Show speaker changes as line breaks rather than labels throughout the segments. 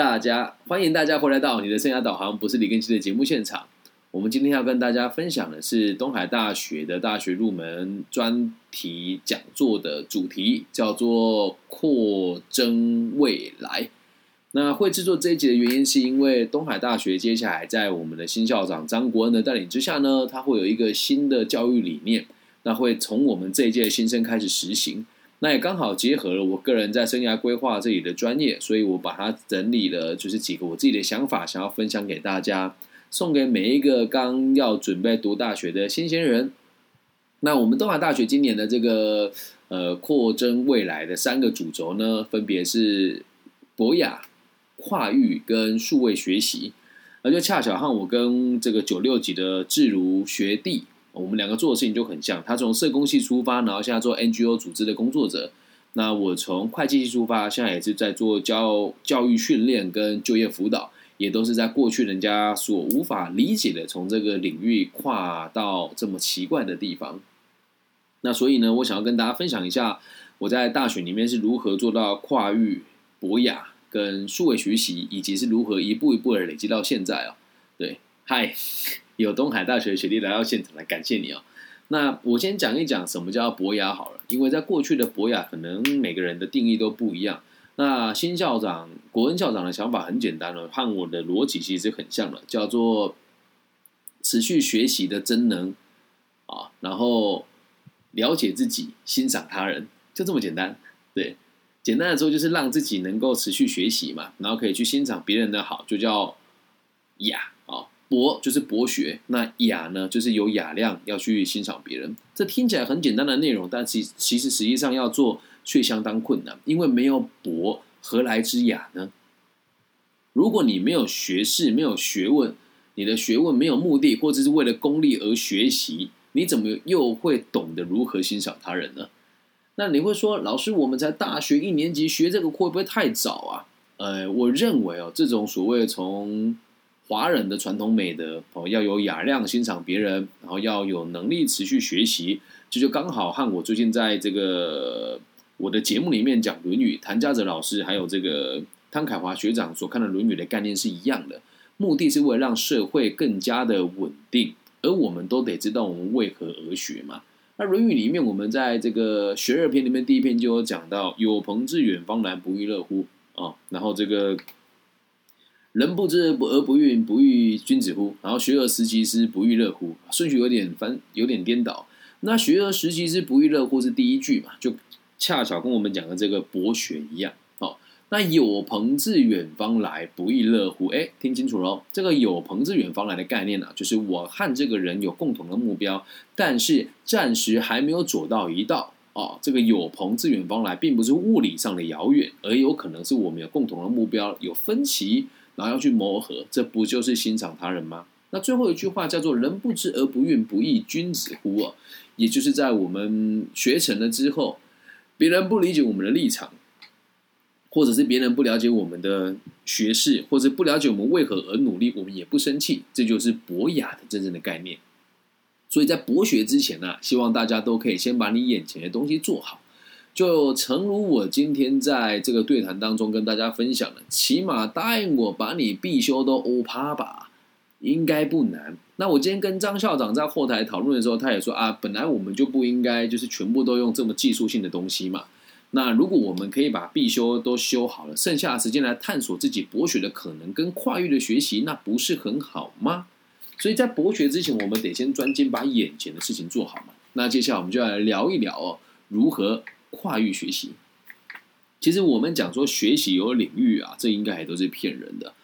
大家欢迎大家回来到你的生涯导航，不是李根熙的节目现场。我们今天要跟大家分享的是东海大学的大学入门专题讲座的主题，叫做扩增未来。那会制作这一集的原因，是因为东海大学接下来在我们的新校长张国恩的带领之下呢，他会有一个新的教育理念，那会从我们这一届新生开始实行。那也刚好结合了我个人在生涯规划这里的专业，所以我把它整理了，就是几个我自己的想法，想要分享给大家，送给每一个刚要准备读大学的新鲜人。那我们东海大学今年的这个呃扩增未来的三个主轴呢，分别是博雅、跨域跟数位学习，而就恰巧和我跟这个九六级的智如学弟。我们两个做的事情就很像，他从社工系出发，然后现在做 NGO 组织的工作者。那我从会计系出发，现在也是在做教教育训练跟就业辅导，也都是在过去人家所无法理解的，从这个领域跨到这么奇怪的地方。那所以呢，我想要跟大家分享一下，我在大学里面是如何做到跨域博雅跟数位学习，以及是如何一步一步的累积到现在哦。对，嗨。有东海大学学弟来到现场来感谢你哦。那我先讲一讲什么叫博雅好了，因为在过去的博雅，可能每个人的定义都不一样。那新校长国恩校长的想法很简单了，和我的逻辑其实很像了，叫做持续学习的真能啊，然后了解自己，欣赏他人，就这么简单。对，简单的说就是让自己能够持续学习嘛，然后可以去欣赏别人的好，就叫雅。博就是博学，那雅呢，就是有雅量，要去欣赏别人。这听起来很简单的内容，但其其实实际上要做却相当困难，因为没有博，何来之雅呢？如果你没有学识，没有学问，你的学问没有目的，或者是为了功利而学习，你怎么又会懂得如何欣赏他人呢？那你会说，老师，我们才大学一年级学这个会不会太早啊？呃，我认为哦，这种所谓从华人的传统美德哦，要有雅量欣赏别人，然后要有能力持续学习，这就刚好和我最近在这个我的节目里面讲《论语》，谭家泽老师还有这个汤凯华学长所看的《论语》的概念是一样的，目的是为了让社会更加的稳定，而我们都得知道我们为何而学嘛。那《论语》里面，我们在这个学而篇里面第一篇就有讲到：“有朋自远方来，不亦乐乎？”啊，然后这个。人不知而不愠，不亦君子乎？然后学而时习之，不亦乐乎？顺序有点翻，有点颠倒。那学而时习之，不亦乐乎是第一句嘛？就恰巧跟我们讲的这个博学一样。哦，那有朋自远方来，不亦乐乎？哎，听清楚喽！这个有朋自远方来的概念呢，就是我和这个人有共同的目标，但是暂时还没有走到一道。哦，这个有朋自远方来，并不是物理上的遥远，而有可能是我们有共同的目标，有分歧。然后要去磨合，这不就是欣赏他人吗？那最后一句话叫做“人不知而不愠，不亦君子乎？”啊，也就是在我们学成了之后，别人不理解我们的立场，或者是别人不了解我们的学识，或者不了解我们为何而努力，我们也不生气。这就是博雅的真正的概念。所以在博学之前呢，希望大家都可以先把你眼前的东西做好。就诚如我今天在这个对谈当中跟大家分享的，起码答应我把你必修都欧趴吧，应该不难。那我今天跟张校长在后台讨论的时候，他也说啊，本来我们就不应该就是全部都用这么技术性的东西嘛。那如果我们可以把必修都修好了，剩下的时间来探索自己博学的可能跟跨域的学习，那不是很好吗？所以在博学之前，我们得先专心把眼前的事情做好嘛。那接下来我们就来聊一聊哦，如何。跨域学习，其实我们讲说学习有领域啊，这应该还都是骗人的，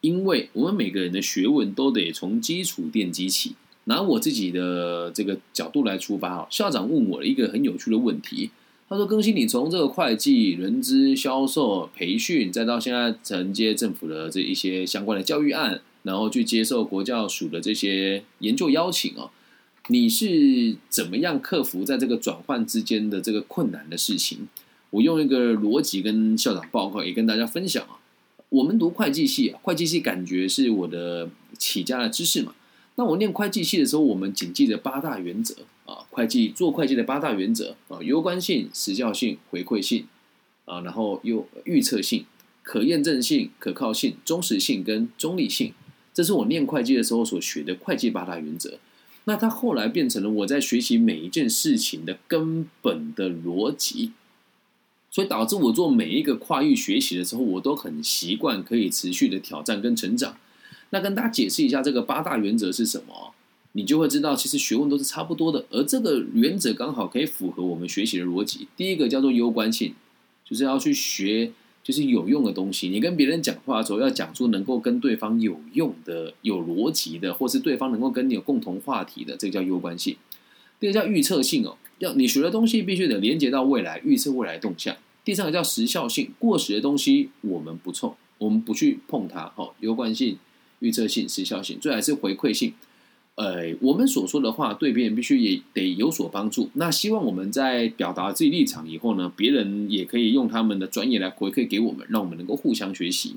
因为我们每个人的学问都得从基础奠基起。拿我自己的这个角度来出发啊，校长问我了一个很有趣的问题，他说：“更新你从这个会计、人资、销售、培训，再到现在承接政府的这一些相关的教育案，然后去接受国教署的这些研究邀请啊。”你是怎么样克服在这个转换之间的这个困难的事情？我用一个逻辑跟校长报告，也跟大家分享啊。我们读会计系啊，会计系感觉是我的起家的知识嘛。那我念会计系的时候，我们谨记着八大原则啊，会计做会计的八大原则啊：攸关性、时效性、回馈性啊，然后又预测性、可验证性、可靠性、忠实性跟中立性，这是我念会计的时候所学的会计八大原则。那它后来变成了我在学习每一件事情的根本的逻辑，所以导致我做每一个跨域学习的时候，我都很习惯可以持续的挑战跟成长。那跟大家解释一下这个八大原则是什么，你就会知道其实学问都是差不多的，而这个原则刚好可以符合我们学习的逻辑。第一个叫做攸关性，就是要去学。就是有用的东西，你跟别人讲话的时候要讲出能够跟对方有用的、有逻辑的，或是对方能够跟你有共同话题的，这个叫攸关性。第二个叫预测性哦，要你学的东西必须得连接到未来，预测未来动向。第三个叫时效性，过时的东西我们不碰，我们不去碰它。好，攸关性、预测性、时效性，最还是回馈性。呃，我们所说的话对别人必须也得有所帮助。那希望我们在表达自己立场以后呢，别人也可以用他们的专业来回馈给我们，让我们能够互相学习。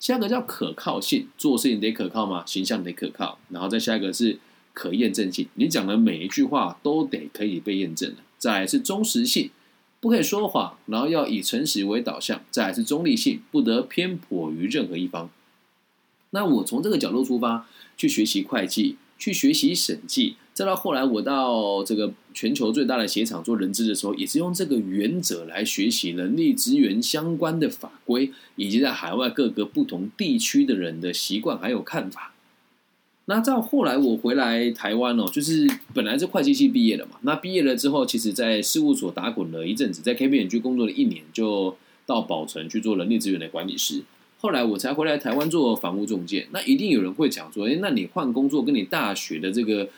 下一个叫可靠性，做事情得可靠吗？形象得可靠。然后再下一个是可验证性，你讲的每一句话都得可以被验证的。再来是忠实性，不可以说谎，然后要以诚实为导向。再来是中立性，不得偏颇于任何一方。那我从这个角度出发去学习会计。去学习审计，再到后来我到这个全球最大的鞋厂做人资的时候，也是用这个原则来学习人力资源相关的法规，以及在海外各个不同地区的人的习惯还有看法。那到后来我回来台湾哦，就是本来是会计系毕业的嘛，那毕业了之后，其实在事务所打滚了一阵子，在 K P N G 工作了一年，就到宝城去做人力资源的管理师。后来我才回来台湾做房屋中介，那一定有人会讲说：“哎，那你换工作跟你大学的这个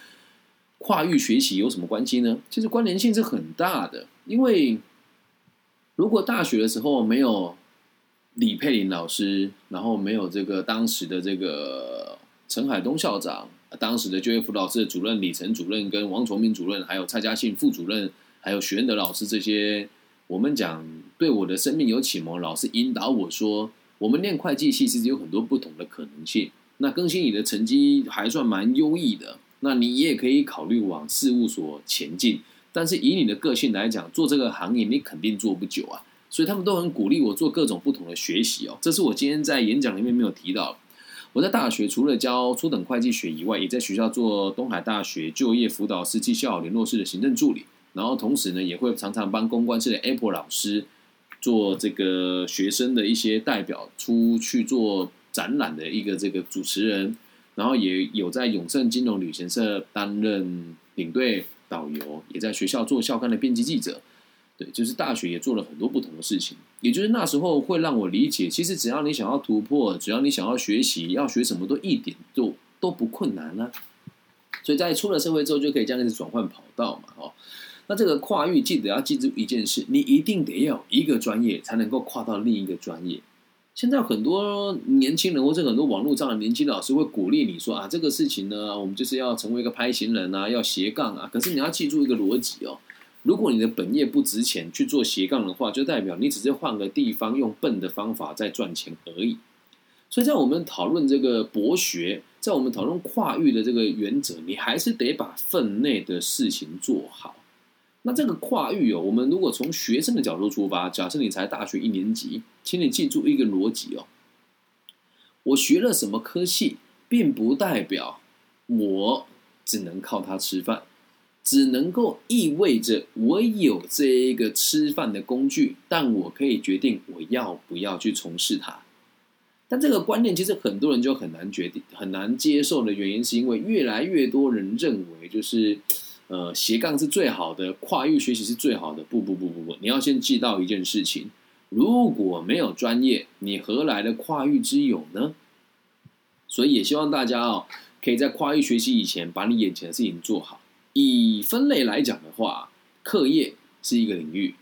跨域学习有什么关系呢？”其实关联性是很大的，因为如果大学的时候没有李佩玲老师，然后没有这个当时的这个陈海东校长，当时的就业辅导室的主任李晨主任，跟王崇明主任，还有蔡嘉信副主任，还有徐恩德老师这些，我们讲对我的生命有启蒙，老师引导我说。我们念会计系其实有很多不同的可能性。那更新你的成绩还算蛮优异的，那你也可以考虑往事务所前进。但是以你的个性来讲，做这个行业你肯定做不久啊。所以他们都很鼓励我做各种不同的学习哦。这是我今天在演讲里面没有提到。我在大学除了教初等会计学以外，也在学校做东海大学就业辅导师绩效联络室的行政助理。然后同时呢，也会常常帮公关室的 Apple 老师。做这个学生的一些代表出去做展览的一个这个主持人，然后也有在永盛金融旅行社担任领队导游，也在学校做校刊的编辑记者。对，就是大学也做了很多不同的事情。也就是那时候会让我理解，其实只要你想要突破，只要你想要学习，要学什么都一点都都不困难啊。所以在出了社会之后，就可以这样子转换跑道嘛，哦。那这个跨域，记得要记住一件事：你一定得要一个专业，才能够跨到另一个专业。现在很多年轻人或者很多网络上的年轻老师会鼓励你说啊，这个事情呢，我们就是要成为一个拍行人啊，要斜杠啊。可是你要记住一个逻辑哦：如果你的本业不值钱，去做斜杠的话，就代表你只是换个地方用笨的方法在赚钱而已。所以在我们讨论这个博学，在我们讨论跨域的这个原则，你还是得把分内的事情做好。那这个跨域哦，我们如果从学生的角度出发，假设你才大学一年级，请你记住一个逻辑哦，我学了什么科系，并不代表我只能靠它吃饭，只能够意味着我有这一个吃饭的工具，但我可以决定我要不要去从事它。但这个观念其实很多人就很难决定、很难接受的原因，是因为越来越多人认为就是。呃，斜杠是最好的，跨域学习是最好的。不不不不不，你要先记到一件事情：如果没有专业，你何来的跨域之友呢？所以也希望大家哦，可以在跨域学习以前，把你眼前的事情做好。以分类来讲的话，课业是一个领域，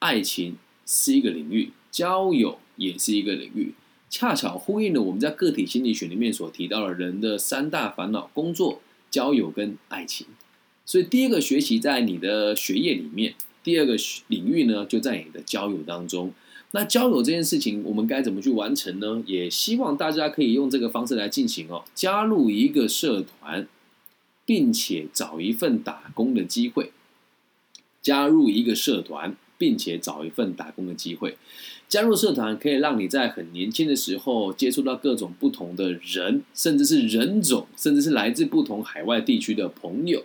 爱情是一个领域，交友也是一个领域，恰巧呼应了我们在个体心理学里面所提到的人的三大烦恼：工作、交友跟爱情。所以，第一个学习在你的学业里面，第二个领域呢，就在你的交友当中。那交友这件事情，我们该怎么去完成呢？也希望大家可以用这个方式来进行哦。加入一个社团，并且找一份打工的机会。加入一个社团，并且找一份打工的机会。加入社团可以让你在很年轻的时候接触到各种不同的人，甚至是人种，甚至是来自不同海外地区的朋友。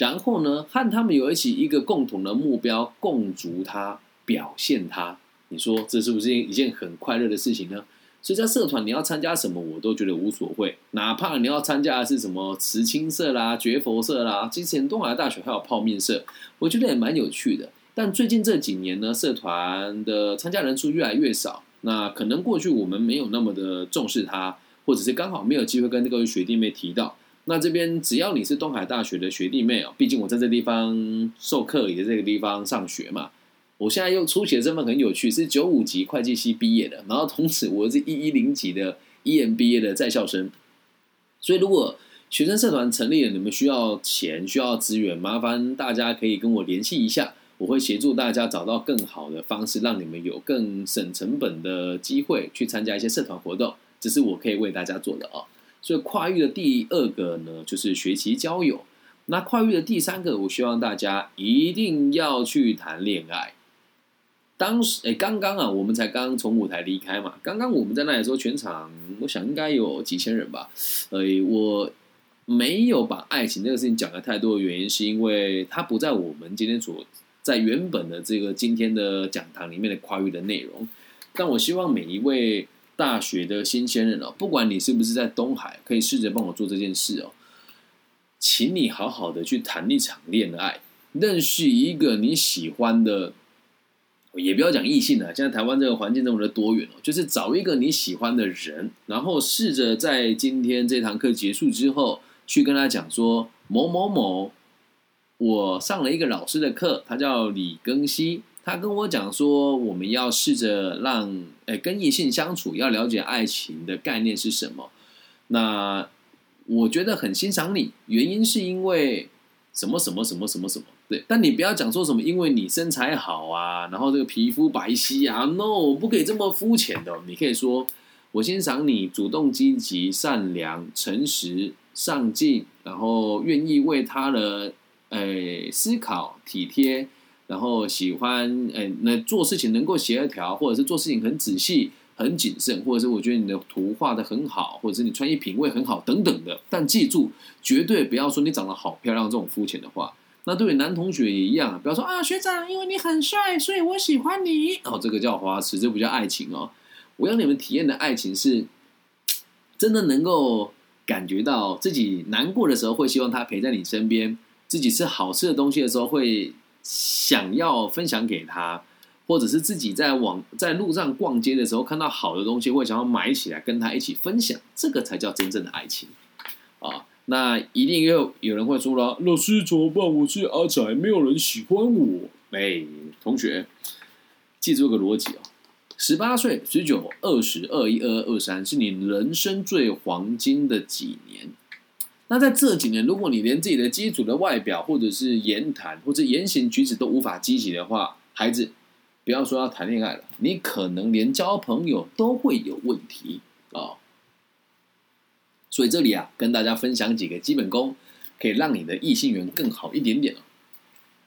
然后呢，和他们有一起一个共同的目标，共逐它，表现它。你说这是不是一件很快乐的事情呢？所以在社团你要参加什么，我都觉得无所谓。哪怕你要参加的是什么慈青社啦、绝佛社啦，之前东海大学还有泡面社，我觉得也蛮有趣的。但最近这几年呢，社团的参加人数越来越少。那可能过去我们没有那么的重视它，或者是刚好没有机会跟各位学弟妹提到。那这边只要你是东海大学的学弟妹哦，毕竟我在这地方授课，也在这个地方上学嘛。我现在又初写的身份很有趣，是九五级会计系毕业的，然后同时我是一一零级的 EMBA 的在校生。所以如果学生社团成立了，你们需要钱、需要资源，麻烦大家可以跟我联系一下。我会协助大家找到更好的方式，让你们有更省成本的机会去参加一些社团活动，这是我可以为大家做的哦。所以跨域的第二个呢，就是学习交友。那跨域的第三个，我希望大家一定要去谈恋爱。当时，哎，刚刚啊，我们才刚从舞台离开嘛。刚刚我们在那里时候，全场我想应该有几千人吧。呃，我没有把爱情这个事情讲的太多的原因，是因为它不在我们今天所。在原本的这个今天的讲堂里面的跨域的内容，但我希望每一位大学的新鲜人哦，不管你是不是在东海，可以试着帮我做这件事哦，请你好好的去谈一场恋爱，认识一个你喜欢的，也不要讲异性了，现在台湾这个环境这么的多元哦，就是找一个你喜欢的人，然后试着在今天这堂课结束之后，去跟他讲说某某某。我上了一个老师的课，他叫李庚希，他跟我讲说，我们要试着让，诶，跟异性相处，要了解爱情的概念是什么。那我觉得很欣赏你，原因是因为什么什么什么什么什么，对。但你不要讲说什么，因为你身材好啊，然后这个皮肤白皙啊，no，不可以这么肤浅的。你可以说，我欣赏你主动、积极、善良、诚实、上进，然后愿意为他的。诶，思考体贴，然后喜欢诶，那做事情能够协调，或者是做事情很仔细、很谨慎，或者是我觉得你的图画的很好，或者是你穿衣品味很好等等的。但记住，绝对不要说你长得好漂亮这种肤浅的话。那对于男同学也一样，不要说啊，学长，因为你很帅，所以我喜欢你。哦，这个叫花痴，这不叫爱情哦。我要你们体验的爱情是，真的能够感觉到自己难过的时候，会希望他陪在你身边。自己吃好吃的东西的时候，会想要分享给他，或者是自己在网在路上逛街的时候看到好的东西，会想要买起来跟他一起分享，这个才叫真正的爱情啊！那一定又有人会说了，老师怎么办？我是阿仔，没有人喜欢我。哎，同学，记住个逻辑哦：十八岁、十九、二十二、一二二、二三，是你人生最黄金的几年。那在这几年，如果你连自己的基础的外表，或者是言谈，或者言行举止都无法积极的话，孩子，不要说要谈恋爱了，你可能连交朋友都会有问题啊。所以这里啊，跟大家分享几个基本功，可以让你的异性缘更好一点点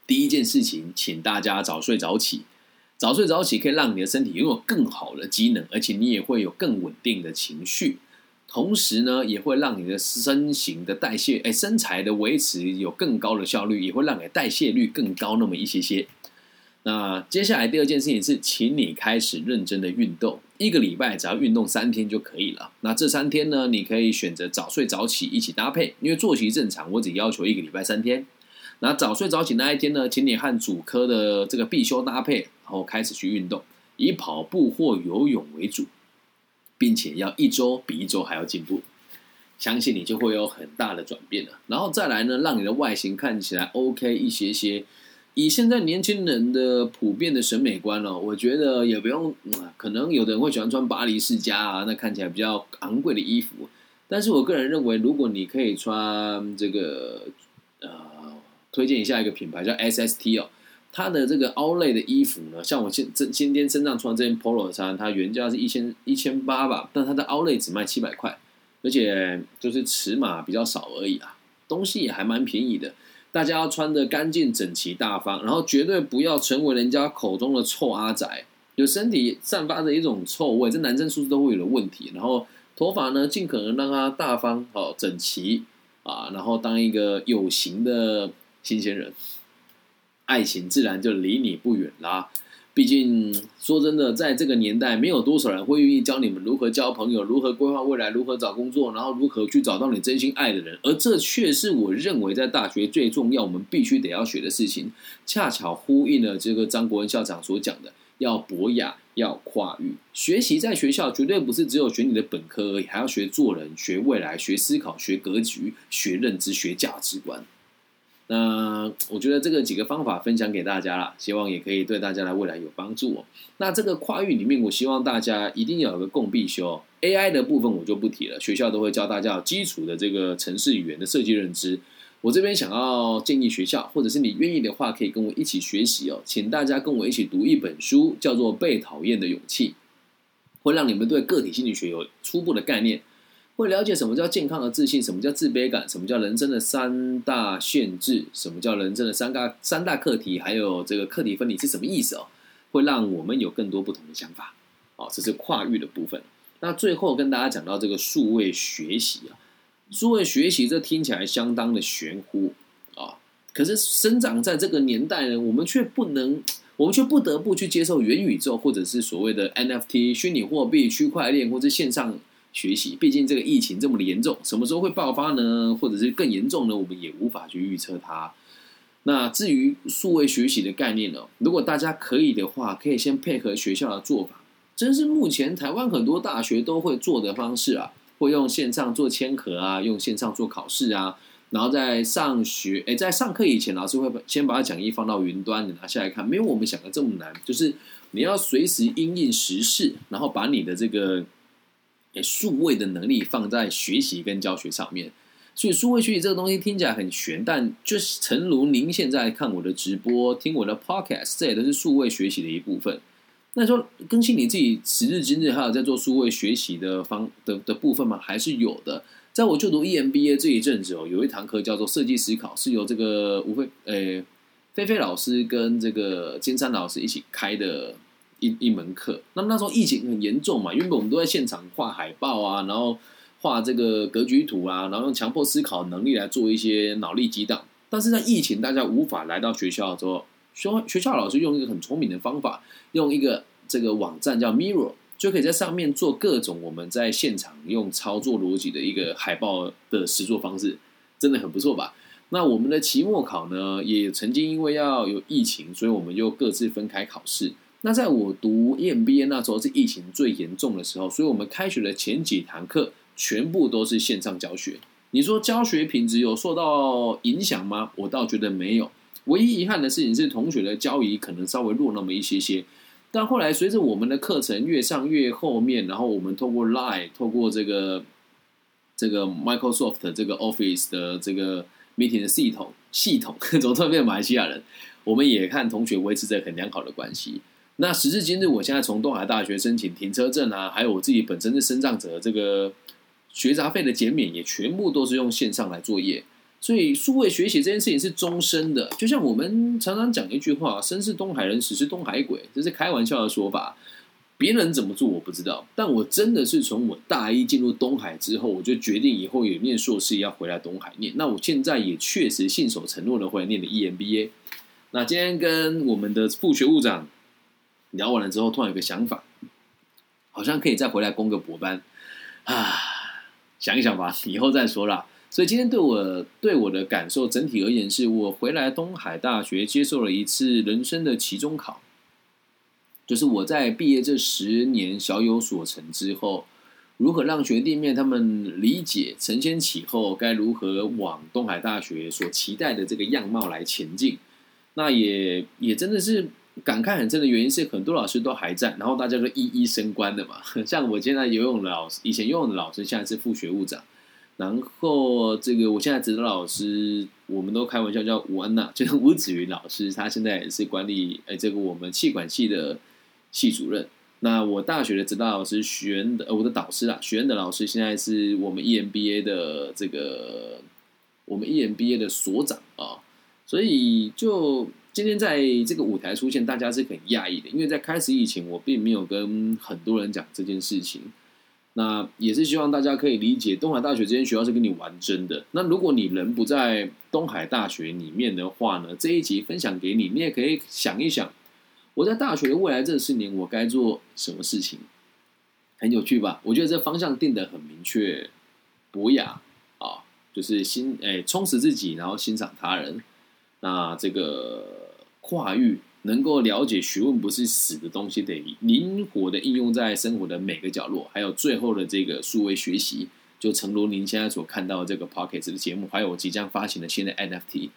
第一件事情，请大家早睡早起，早睡早起可以让你的身体拥有更好的机能，而且你也会有更稳定的情绪。同时呢，也会让你的身形的代谢，哎，身材的维持有更高的效率，也会让你代谢率更高那么一些些。那接下来第二件事情是，请你开始认真的运动，一个礼拜只要运动三天就可以了。那这三天呢，你可以选择早睡早起一起搭配，因为作息正常，我只要求一个礼拜三天。那早睡早起那一天呢，请你和主科的这个必修搭配，然后开始去运动，以跑步或游泳为主。并且要一周比一周还要进步，相信你就会有很大的转变了。然后再来呢，让你的外形看起来 OK 一些些。以现在年轻人的普遍的审美观哦，我觉得也不用，可能有的人会喜欢穿巴黎世家啊，那看起来比较昂贵的衣服。但是我个人认为，如果你可以穿这个，呃，推荐一下一个品牌叫 SST 哦。它的这个凹类的衣服呢，像我现这今天身上穿这件 Polo 衫，它原价是一千一千八吧，但它的凹类只卖七百块，而且就是尺码比较少而已啊，东西也还蛮便宜的。大家要穿的干净整齐大方，然后绝对不要成为人家口中的臭阿仔就身体散发着一种臭味，这男生是不是都会有的问题？然后头发呢，尽可能让它大方、好整齐啊，然后当一个有型的新鲜人，爱情自然就离你不远啦。毕竟说真的，在这个年代，没有多少人会愿意教你们如何交朋友、如何规划未来、如何找工作，然后如何去找到你真心爱的人。而这却是我认为在大学最重要、我们必须得要学的事情。恰巧呼应了这个张国恩校长所讲的。要博雅，要跨域。学习在学校绝对不是只有学你的本科而已，还要学做人、学未来、学思考、学格局、学认知、学价值观。那我觉得这个几个方法分享给大家了，希望也可以对大家的未来有帮助哦。那这个跨域里面，我希望大家一定要有个共必修。AI 的部分我就不提了，学校都会教大家基础的这个城市语言的设计认知。我这边想要建议学校，或者是你愿意的话，可以跟我一起学习哦。请大家跟我一起读一本书，叫做《被讨厌的勇气》，会让你们对个体心理学有初步的概念，会了解什么叫健康的自信，什么叫自卑感，什么叫人生的三大限制，什么叫人生的三大三大课题，还有这个课题分离是什么意思哦？会让我们有更多不同的想法。哦，这是跨域的部分。那最后跟大家讲到这个数位学习啊。数位学习，这听起来相当的玄乎啊！可是生长在这个年代呢，我们却不能，我们却不得不去接受元宇宙，或者是所谓的 NFT 虚拟货币、区块链，或者线上学习。毕竟这个疫情这么的严重，什么时候会爆发呢？或者是更严重呢？我们也无法去预测它。那至于数位学习的概念呢？如果大家可以的话，可以先配合学校的做法，这是目前台湾很多大学都会做的方式啊。会用线上做签合啊，用线上做考试啊，然后在上学，哎，在上课以前，老师会先把讲义放到云端，你拿下来看，没有我们想的这么难，就是你要随时因应时事，然后把你的这个诶数位的能力放在学习跟教学上面。所以数位学习这个东西听起来很玄，但就是诚如您现在看我的直播、听我的 podcast，这也都是数位学习的一部分。那说更新你自己时至今日还有在做数位学习的方的的部分吗？还是有的。在我就读 EMBA 这一阵子哦，有一堂课叫做设计思考，是由这个吴飞诶菲菲老师跟这个金山老师一起开的一一门课。那么那时候疫情很严重嘛，因为我们都在现场画海报啊，然后画这个格局图啊，然后用强迫思考能力来做一些脑力激荡。但是在疫情大家无法来到学校的时候。学学校老师用一个很聪明的方法，用一个这个网站叫 Mirror，就可以在上面做各种我们在现场用操作逻辑的一个海报的实作方式，真的很不错吧？那我们的期末考呢，也曾经因为要有疫情，所以我们又各自分开考试。那在我读 EMBA 那时候是疫情最严重的时候，所以我们开学的前几堂课全部都是线上教学。你说教学品质有受到影响吗？我倒觉得没有。唯一遗憾的事情是，同学的交谊可能稍微弱那么一些些。但后来随着我们的课程越上越后面，然后我们透过 Line，透过这个这个 Microsoft 这个 Office 的这个 meeting 的系统系统，总特别马来西亚人，我们也看同学维持着很良好的关系。那时至今日，我现在从东海大学申请停车证啊，还有我自己本身的生障者，这个学杂费的减免也全部都是用线上来作业。所以，数位学习这件事情是终身的。就像我们常常讲一句话：“生是东海人，死是东海鬼。”这是开玩笑的说法。别人怎么做我不知道，但我真的是从我大一进入东海之后，我就决定以后有念硕士要回来东海念。那我现在也确实信守承诺的回来念的 EMBA。那今天跟我们的副学务长聊完了之后，突然有个想法，好像可以再回来攻个博班啊！想一想吧，以后再说啦。所以今天对我对我的感受整体而言，是我回来东海大学接受了一次人生的期中考，就是我在毕业这十年小有所成之后，如何让学弟妹他们理解承先启后，该如何往东海大学所期待的这个样貌来前进？那也也真的是感慨很深的原因是，很多老师都还在，然后大家都一一升官的嘛。像我现在游泳老师，以前游泳的老师，现在是副学务长。然后这个，我现在指导老师，我们都开玩笑叫吴安娜，就是吴子云老师，他现在也是管理哎，这个我们气管系的系主任。那我大学的指导老师徐恩的，我的导师啊，徐恩的老师现在是我们 EMBA 的这个我们 EMBA 的所长啊。所以就今天在这个舞台出现，大家是很讶异的，因为在开始以前，我并没有跟很多人讲这件事情。那也是希望大家可以理解，东海大学这间学校是跟你玩真的。那如果你人不在东海大学里面的话呢，这一集分享给你，你也可以想一想，我在大学的未来这四年，我该做什么事情，很有趣吧？我觉得这方向定得很明确，博雅啊，就是欣哎充实自己，然后欣赏他人。那这个跨域。能够了解学问不是死的东西，得灵活的应用在生活的每个角落。还有最后的这个数位学习，就诚如您现在所看到的这个 Pocket 的节目，还有我即将发行的新的 NFT，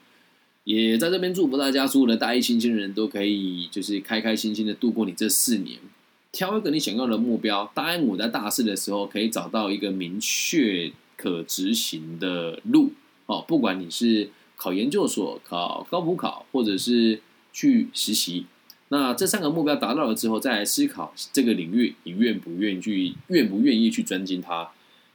也在这边祝福大家，所有的大一新鲜人都可以就是开开心心的度过你这四年，挑一个你想要的目标。答应我在大四的时候可以找到一个明确可执行的路哦，不管你是考研究所、考高普考，或者是。去实习，那这三个目标达到了之后，再来思考这个领域，你愿不愿意去，愿不愿意去专精它？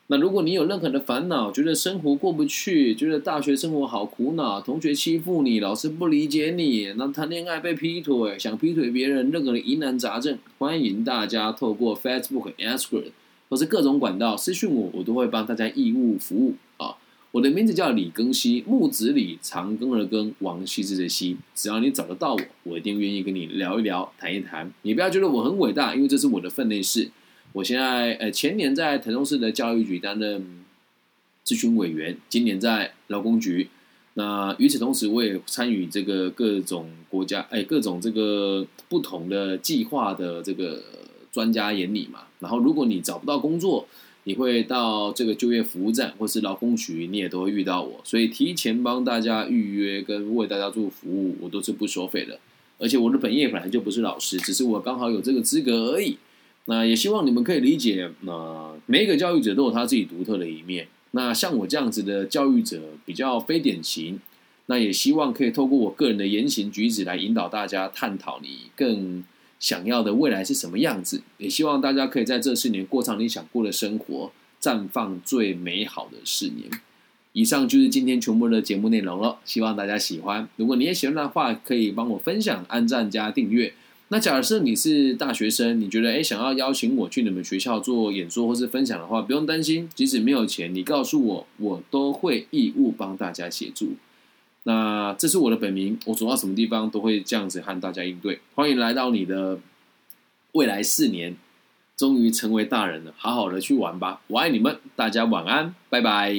那如果你有任何的烦恼，觉得生活过不去，觉得大学生活好苦恼，同学欺负你，老师不理解你，那谈恋爱被劈腿，想劈腿别人，任何的疑难杂症，欢迎大家透过 Facebook、Instagram 或是各种管道私讯我，我都会帮大家义务服务啊。我的名字叫李庚希，木子李，长庚的庚，王羲之的羲。只要你找得到我，我一定愿意跟你聊一聊，谈一谈。你不要觉得我很伟大，因为这是我的分内事。我现在呃，前年在台中市的教育局担任咨询委员，今年在劳工局。那与此同时，我也参与这个各种国家哎，各种这个不同的计划的这个专家眼里嘛。然后，如果你找不到工作，你会到这个就业服务站或是劳工局，你也都会遇到我，所以提前帮大家预约跟为大家做服务，我都是不收费的。而且我的本业本来就不是老师，只是我刚好有这个资格而已。那也希望你们可以理解，那每一个教育者都有他自己独特的一面。那像我这样子的教育者比较非典型，那也希望可以透过我个人的言行举止来引导大家探讨你更。想要的未来是什么样子？也希望大家可以在这四年过上你想过的生活，绽放最美好的四年。以上就是今天全部的节目内容了，希望大家喜欢。如果你也喜欢的话，可以帮我分享、按赞加订阅。那假设你是大学生，你觉得诶想要邀请我去你们学校做演说或是分享的话，不用担心，即使没有钱，你告诉我，我都会义务帮大家协助。那这是我的本名，我走到什么地方都会这样子和大家应对。欢迎来到你的未来四年，终于成为大人了，好好的去玩吧！我爱你们，大家晚安，拜拜。